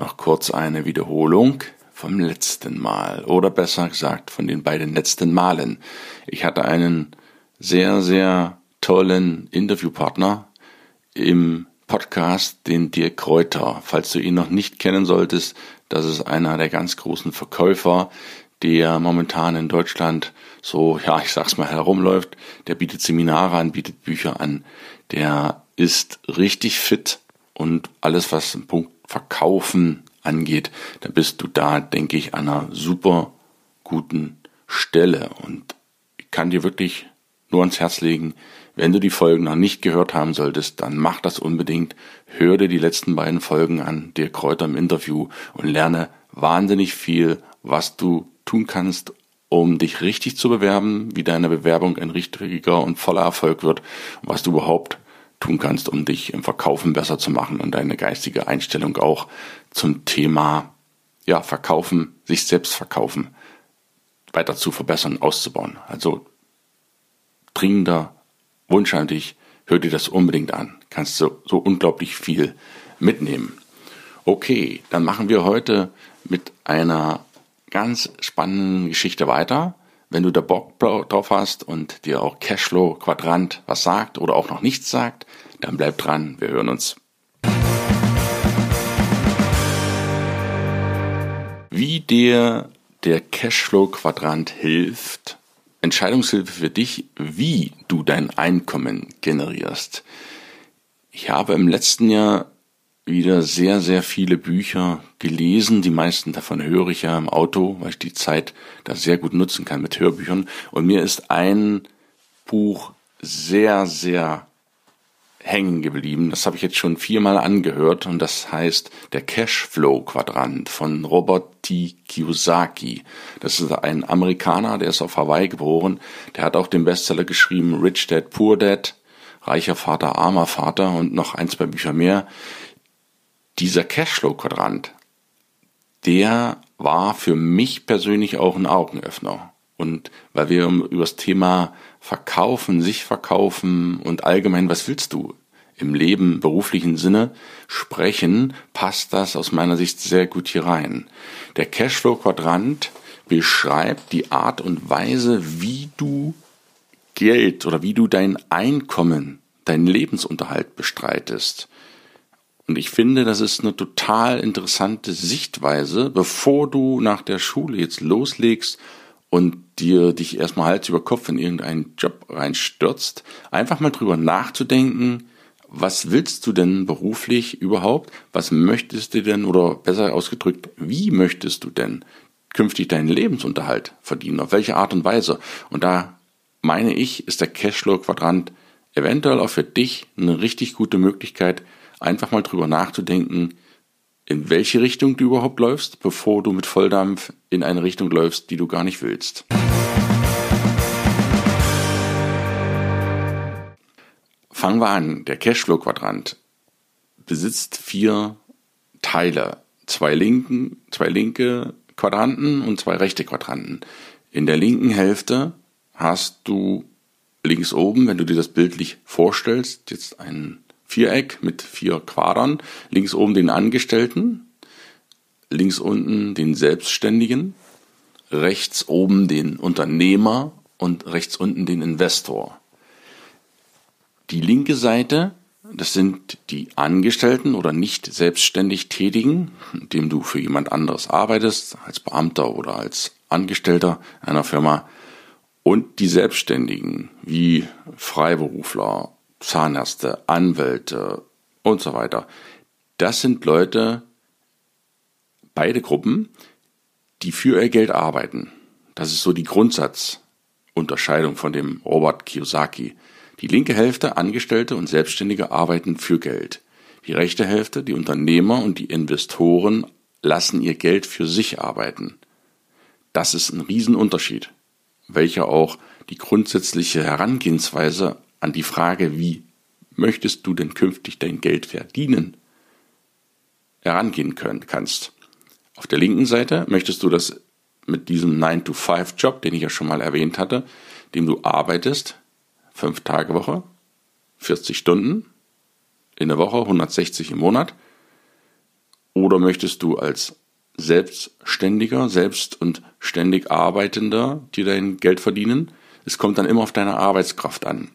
noch kurz eine Wiederholung vom letzten Mal oder besser gesagt von den beiden letzten Malen. Ich hatte einen sehr, sehr tollen Interviewpartner im Podcast, den Dirk Kräuter. Falls du ihn noch nicht kennen solltest, das ist einer der ganz großen Verkäufer, der momentan in Deutschland so, ja, ich sag's mal, herumläuft. Der bietet Seminare an, bietet Bücher an. Der ist richtig fit und alles, was im Punkt Verkaufen angeht, da bist du da, denke ich, an einer super guten Stelle. Und ich kann dir wirklich nur ans Herz legen, wenn du die Folgen noch nicht gehört haben solltest, dann mach das unbedingt. Hör dir die letzten beiden Folgen an, dir Kräuter im Interview und lerne wahnsinnig viel, was du tun kannst, um dich richtig zu bewerben, wie deine Bewerbung ein richtiger und voller Erfolg wird und was du überhaupt tun kannst, um dich im Verkaufen besser zu machen und deine geistige Einstellung auch zum Thema ja, Verkaufen, sich selbst verkaufen, weiter zu verbessern, auszubauen. Also dringender Wunsch an dich, hör dir das unbedingt an. Kannst du so unglaublich viel mitnehmen. Okay, dann machen wir heute mit einer ganz spannenden Geschichte weiter. Wenn du da Bock drauf hast und dir auch Cashflow Quadrant was sagt oder auch noch nichts sagt, dann bleib dran. Wir hören uns. Wie dir der Cashflow Quadrant hilft, Entscheidungshilfe für dich, wie du dein Einkommen generierst. Ich habe im letzten Jahr wieder sehr, sehr viele Bücher gelesen. Die meisten davon höre ich ja im Auto, weil ich die Zeit da sehr gut nutzen kann mit Hörbüchern. Und mir ist ein Buch sehr, sehr hängen geblieben. Das habe ich jetzt schon viermal angehört und das heißt der Cashflow Quadrant von Robert T. Kiyosaki. Das ist ein Amerikaner, der ist auf Hawaii geboren. Der hat auch den Bestseller geschrieben Rich Dad Poor Dad, reicher Vater, armer Vater und noch ein, zwei Bücher mehr dieser Cashflow-Quadrant, der war für mich persönlich auch ein Augenöffner. Und weil wir über das Thema Verkaufen, sich verkaufen und allgemein, was willst du im Leben, beruflichen Sinne sprechen, passt das aus meiner Sicht sehr gut hier rein. Der Cashflow-Quadrant beschreibt die Art und Weise, wie du Geld oder wie du dein Einkommen, deinen Lebensunterhalt bestreitest. Und ich finde, das ist eine total interessante Sichtweise, bevor du nach der Schule jetzt loslegst und dir dich erstmal Hals über Kopf in irgendeinen Job reinstürzt, einfach mal drüber nachzudenken, was willst du denn beruflich überhaupt? Was möchtest du denn, oder besser ausgedrückt, wie möchtest du denn künftig deinen Lebensunterhalt verdienen? Auf welche Art und Weise? Und da meine ich, ist der Cashflow-Quadrant eventuell auch für dich eine richtig gute Möglichkeit, einfach mal drüber nachzudenken, in welche Richtung du überhaupt läufst, bevor du mit Volldampf in eine Richtung läufst, die du gar nicht willst. Fangen wir an. Der Cashflow-Quadrant besitzt vier Teile. Zwei linken, zwei linke Quadranten und zwei rechte Quadranten. In der linken Hälfte hast du links oben, wenn du dir das bildlich vorstellst, jetzt einen Viereck mit vier Quadern. Links oben den Angestellten, links unten den Selbstständigen, rechts oben den Unternehmer und rechts unten den Investor. Die linke Seite, das sind die Angestellten oder nicht selbstständig Tätigen, indem du für jemand anderes arbeitest, als Beamter oder als Angestellter einer Firma, und die Selbstständigen wie Freiberufler Zahnärzte, Anwälte und so weiter. Das sind Leute, beide Gruppen, die für ihr Geld arbeiten. Das ist so die Grundsatzunterscheidung von dem Robert Kiyosaki. Die linke Hälfte, Angestellte und Selbstständige arbeiten für Geld. Die rechte Hälfte, die Unternehmer und die Investoren lassen ihr Geld für sich arbeiten. Das ist ein Riesenunterschied, welcher auch die grundsätzliche Herangehensweise an die Frage, wie möchtest du denn künftig dein Geld verdienen, herangehen können, kannst. Auf der linken Seite möchtest du das mit diesem 9-to-5-Job, den ich ja schon mal erwähnt hatte, dem du arbeitest, fünf Tage Woche, 40 Stunden in der Woche, 160 im Monat, oder möchtest du als Selbstständiger, selbst und ständig Arbeitender dir dein Geld verdienen? Es kommt dann immer auf deine Arbeitskraft an.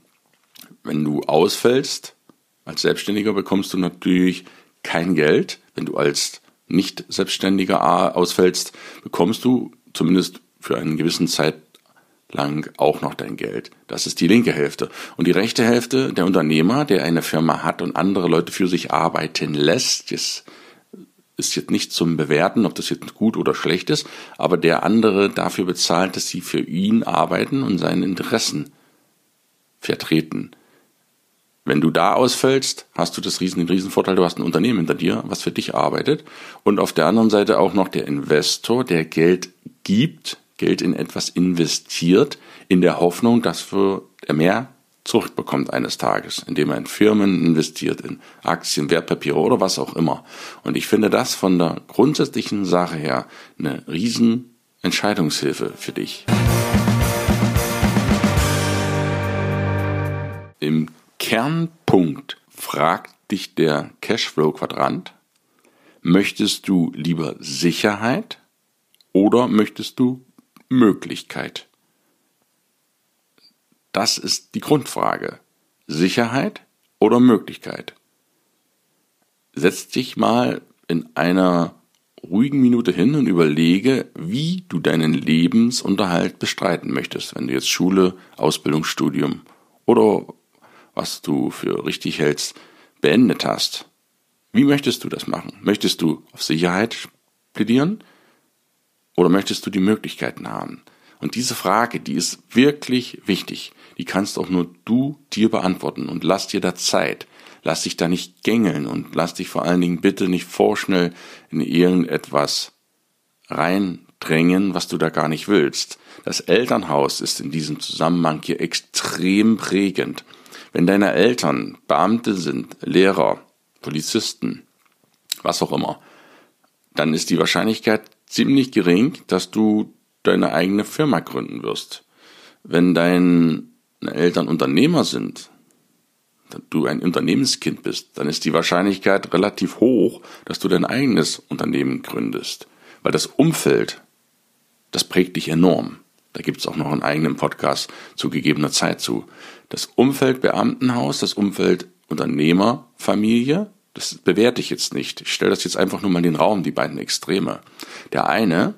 Wenn du ausfällst als Selbstständiger, bekommst du natürlich kein Geld. Wenn du als nicht Selbstständiger ausfällst, bekommst du zumindest für einen gewissen Zeit lang auch noch dein Geld. Das ist die linke Hälfte. Und die rechte Hälfte, der Unternehmer, der eine Firma hat und andere Leute für sich arbeiten lässt, das ist jetzt nicht zum Bewerten, ob das jetzt gut oder schlecht ist, aber der andere dafür bezahlt, dass sie für ihn arbeiten und seine Interessen vertreten. Wenn du da ausfällst, hast du das riesen, den Riesenvorteil, du hast ein Unternehmen hinter dir, was für dich arbeitet. Und auf der anderen Seite auch noch der Investor, der Geld gibt, Geld in etwas investiert, in der Hoffnung, dass er mehr zurückbekommt eines Tages, indem er in Firmen investiert, in Aktien, Wertpapiere oder was auch immer. Und ich finde das von der grundsätzlichen Sache her eine riesen Entscheidungshilfe für dich. Im Kernpunkt fragt dich der Cashflow-Quadrant, möchtest du lieber Sicherheit oder möchtest du Möglichkeit? Das ist die Grundfrage. Sicherheit oder Möglichkeit? Setz dich mal in einer ruhigen Minute hin und überlege, wie du deinen Lebensunterhalt bestreiten möchtest, wenn du jetzt Schule, Ausbildung, Studium oder was du für richtig hältst, beendet hast. Wie möchtest du das machen? Möchtest du auf Sicherheit plädieren oder möchtest du die Möglichkeiten haben? Und diese Frage, die ist wirklich wichtig. Die kannst auch nur du dir beantworten und lass dir da Zeit. Lass dich da nicht gängeln und lass dich vor allen Dingen bitte nicht vorschnell in irgendetwas reindrängen, was du da gar nicht willst. Das Elternhaus ist in diesem Zusammenhang hier extrem prägend. Wenn deine Eltern Beamte sind, Lehrer, Polizisten, was auch immer, dann ist die Wahrscheinlichkeit ziemlich gering, dass du deine eigene Firma gründen wirst. Wenn deine Eltern Unternehmer sind, du ein Unternehmenskind bist, dann ist die Wahrscheinlichkeit relativ hoch, dass du dein eigenes Unternehmen gründest. Weil das Umfeld, das prägt dich enorm. Da gibt es auch noch einen eigenen Podcast zu gegebener Zeit zu. Das Umfeld Beamtenhaus, das Umfeld Unternehmerfamilie, das bewerte ich jetzt nicht. Ich stelle das jetzt einfach nur mal in den Raum, die beiden Extreme. Der eine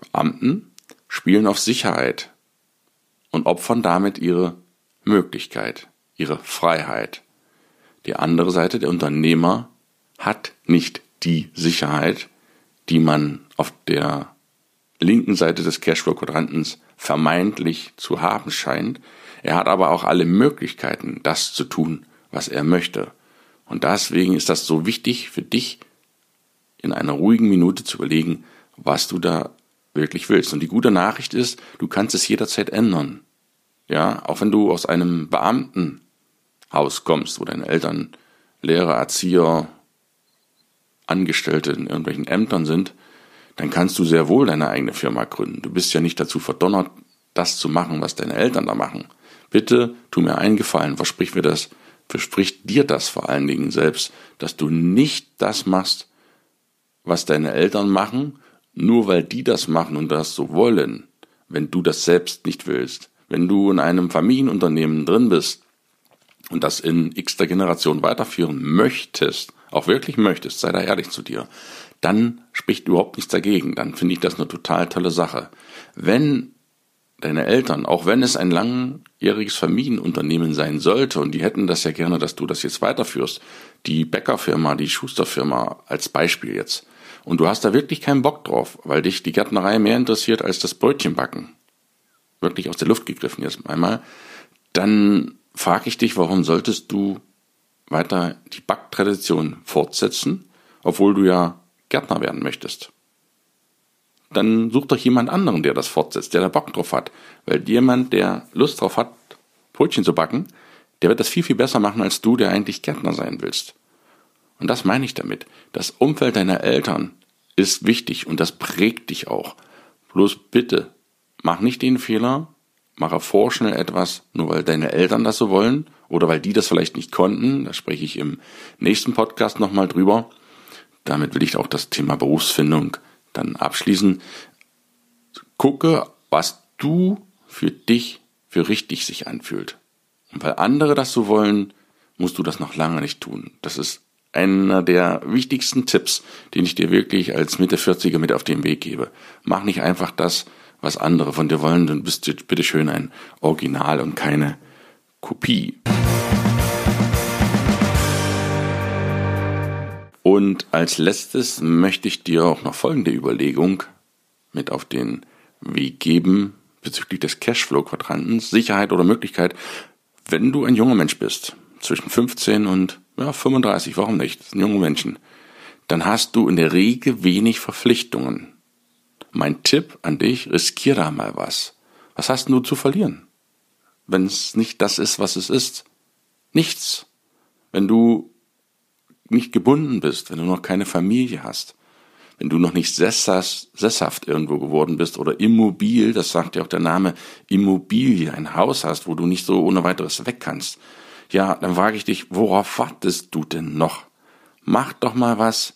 Beamten spielen auf Sicherheit und opfern damit ihre Möglichkeit, ihre Freiheit. Die andere Seite, der Unternehmer, hat nicht die Sicherheit, die man auf der linken Seite des Cashflow-Quadrantens vermeintlich zu haben scheint. Er hat aber auch alle Möglichkeiten, das zu tun, was er möchte. Und deswegen ist das so wichtig für dich, in einer ruhigen Minute zu überlegen, was du da wirklich willst. Und die gute Nachricht ist, du kannst es jederzeit ändern. Ja, auch wenn du aus einem Beamtenhaus kommst, wo deine Eltern Lehrer, Erzieher, Angestellte in irgendwelchen Ämtern sind, dann kannst du sehr wohl deine eigene Firma gründen. Du bist ja nicht dazu verdonnert, das zu machen, was deine Eltern da machen. Bitte tu mir einen Gefallen, versprich mir das, versprich dir das vor allen Dingen selbst, dass du nicht das machst, was deine Eltern machen nur weil die das machen und das so wollen, wenn du das selbst nicht willst, wenn du in einem Familienunternehmen drin bist und das in x der Generation weiterführen möchtest, auch wirklich möchtest, sei da ehrlich zu dir, dann spricht überhaupt nichts dagegen, dann finde ich das eine total tolle Sache. Wenn deine Eltern, auch wenn es ein langjähriges Familienunternehmen sein sollte, und die hätten das ja gerne, dass du das jetzt weiterführst, die Bäckerfirma, die Schusterfirma als Beispiel jetzt, und du hast da wirklich keinen Bock drauf, weil dich die Gärtnerei mehr interessiert als das Brötchenbacken, wirklich aus der Luft gegriffen jetzt einmal, dann frage ich dich, warum solltest du weiter die Backtradition fortsetzen, obwohl du ja Gärtner werden möchtest? Dann such doch jemand anderen, der das fortsetzt, der da Bock drauf hat. Weil jemand, der Lust drauf hat, Brötchen zu backen, der wird das viel, viel besser machen als du, der eigentlich Gärtner sein willst. Und das meine ich damit. Das Umfeld deiner Eltern ist wichtig und das prägt dich auch. Bloß bitte, mach nicht den Fehler, mache vorschnell etwas, nur weil deine Eltern das so wollen oder weil die das vielleicht nicht konnten. Da spreche ich im nächsten Podcast nochmal drüber. Damit will ich auch das Thema Berufsfindung dann abschließen. Gucke, was du für dich für richtig sich anfühlt. Und weil andere das so wollen, musst du das noch lange nicht tun. Das ist einer der wichtigsten Tipps, den ich dir wirklich als Mitte 40er mit auf den Weg gebe. Mach nicht einfach das, was andere von dir wollen, dann bist du bitte schön ein Original und keine Kopie. Und als letztes möchte ich dir auch noch folgende Überlegung mit auf den Weg geben bezüglich des Cashflow-Quadrantens, Sicherheit oder Möglichkeit, wenn du ein junger Mensch bist, zwischen 15 und ja, 35, warum nicht? Junge Menschen. Dann hast du in der Regel wenig Verpflichtungen. Mein Tipp an dich, riskier da mal was. Was hast du zu verlieren? Wenn es nicht das ist, was es ist. Nichts. Wenn du nicht gebunden bist, wenn du noch keine Familie hast, wenn du noch nicht sesshaft irgendwo geworden bist oder immobil, das sagt ja auch der Name Immobilie, ein Haus hast, wo du nicht so ohne weiteres weg kannst, ja, dann frage ich dich, worauf wartest du denn noch? Mach doch mal was,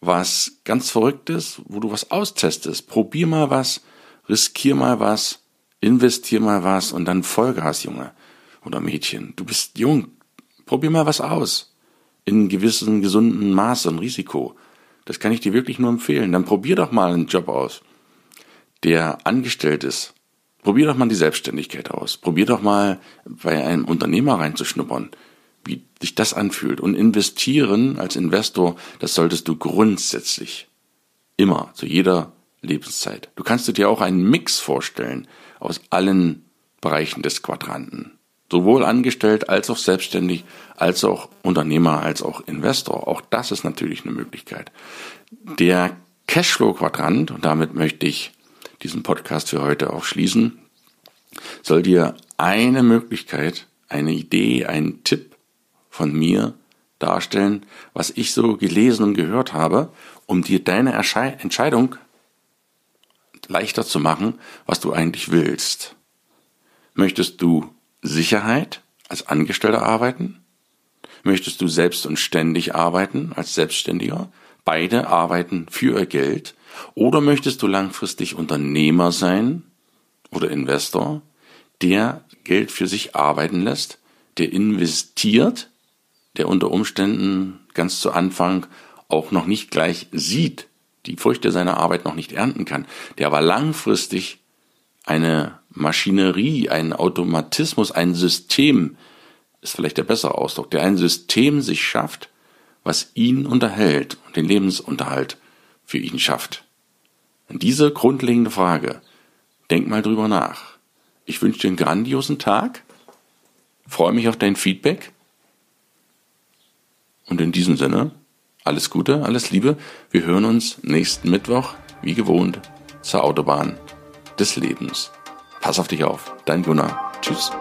was ganz Verrücktes, wo du was austestest. Probier mal was, riskier mal was, investier mal was und dann Vollgas, Junge oder Mädchen. Du bist jung. Probier mal was aus. In gewissen gesunden Maße und Risiko. Das kann ich dir wirklich nur empfehlen. Dann probier doch mal einen Job aus, der angestellt ist Probier doch mal die Selbstständigkeit aus. Probier doch mal bei einem Unternehmer reinzuschnuppern, wie sich das anfühlt. Und investieren als Investor, das solltest du grundsätzlich immer, zu jeder Lebenszeit. Du kannst dir auch einen Mix vorstellen aus allen Bereichen des Quadranten. Sowohl angestellt als auch selbstständig, als auch Unternehmer, als auch Investor. Auch das ist natürlich eine Möglichkeit. Der Cashflow-Quadrant, und damit möchte ich diesen Podcast für heute auch schließen, soll dir eine Möglichkeit, eine Idee, einen Tipp von mir darstellen, was ich so gelesen und gehört habe, um dir deine Entscheidung leichter zu machen, was du eigentlich willst. Möchtest du Sicherheit als Angestellter arbeiten? Möchtest du selbst und ständig arbeiten als Selbstständiger? Beide arbeiten für ihr Geld oder möchtest du langfristig Unternehmer sein oder Investor, der Geld für sich arbeiten lässt, der investiert, der unter Umständen ganz zu Anfang auch noch nicht gleich sieht, die Früchte seiner Arbeit noch nicht ernten kann, der aber langfristig eine Maschinerie, einen Automatismus, ein System, ist vielleicht der bessere Ausdruck, der ein System sich schafft, was ihn unterhält und den Lebensunterhalt für ihn schafft. Und diese grundlegende Frage, denk mal drüber nach. Ich wünsche dir einen grandiosen Tag, freue mich auf dein Feedback und in diesem Sinne, alles Gute, alles Liebe. Wir hören uns nächsten Mittwoch, wie gewohnt, zur Autobahn des Lebens. Pass auf dich auf, dein Gunnar. Tschüss.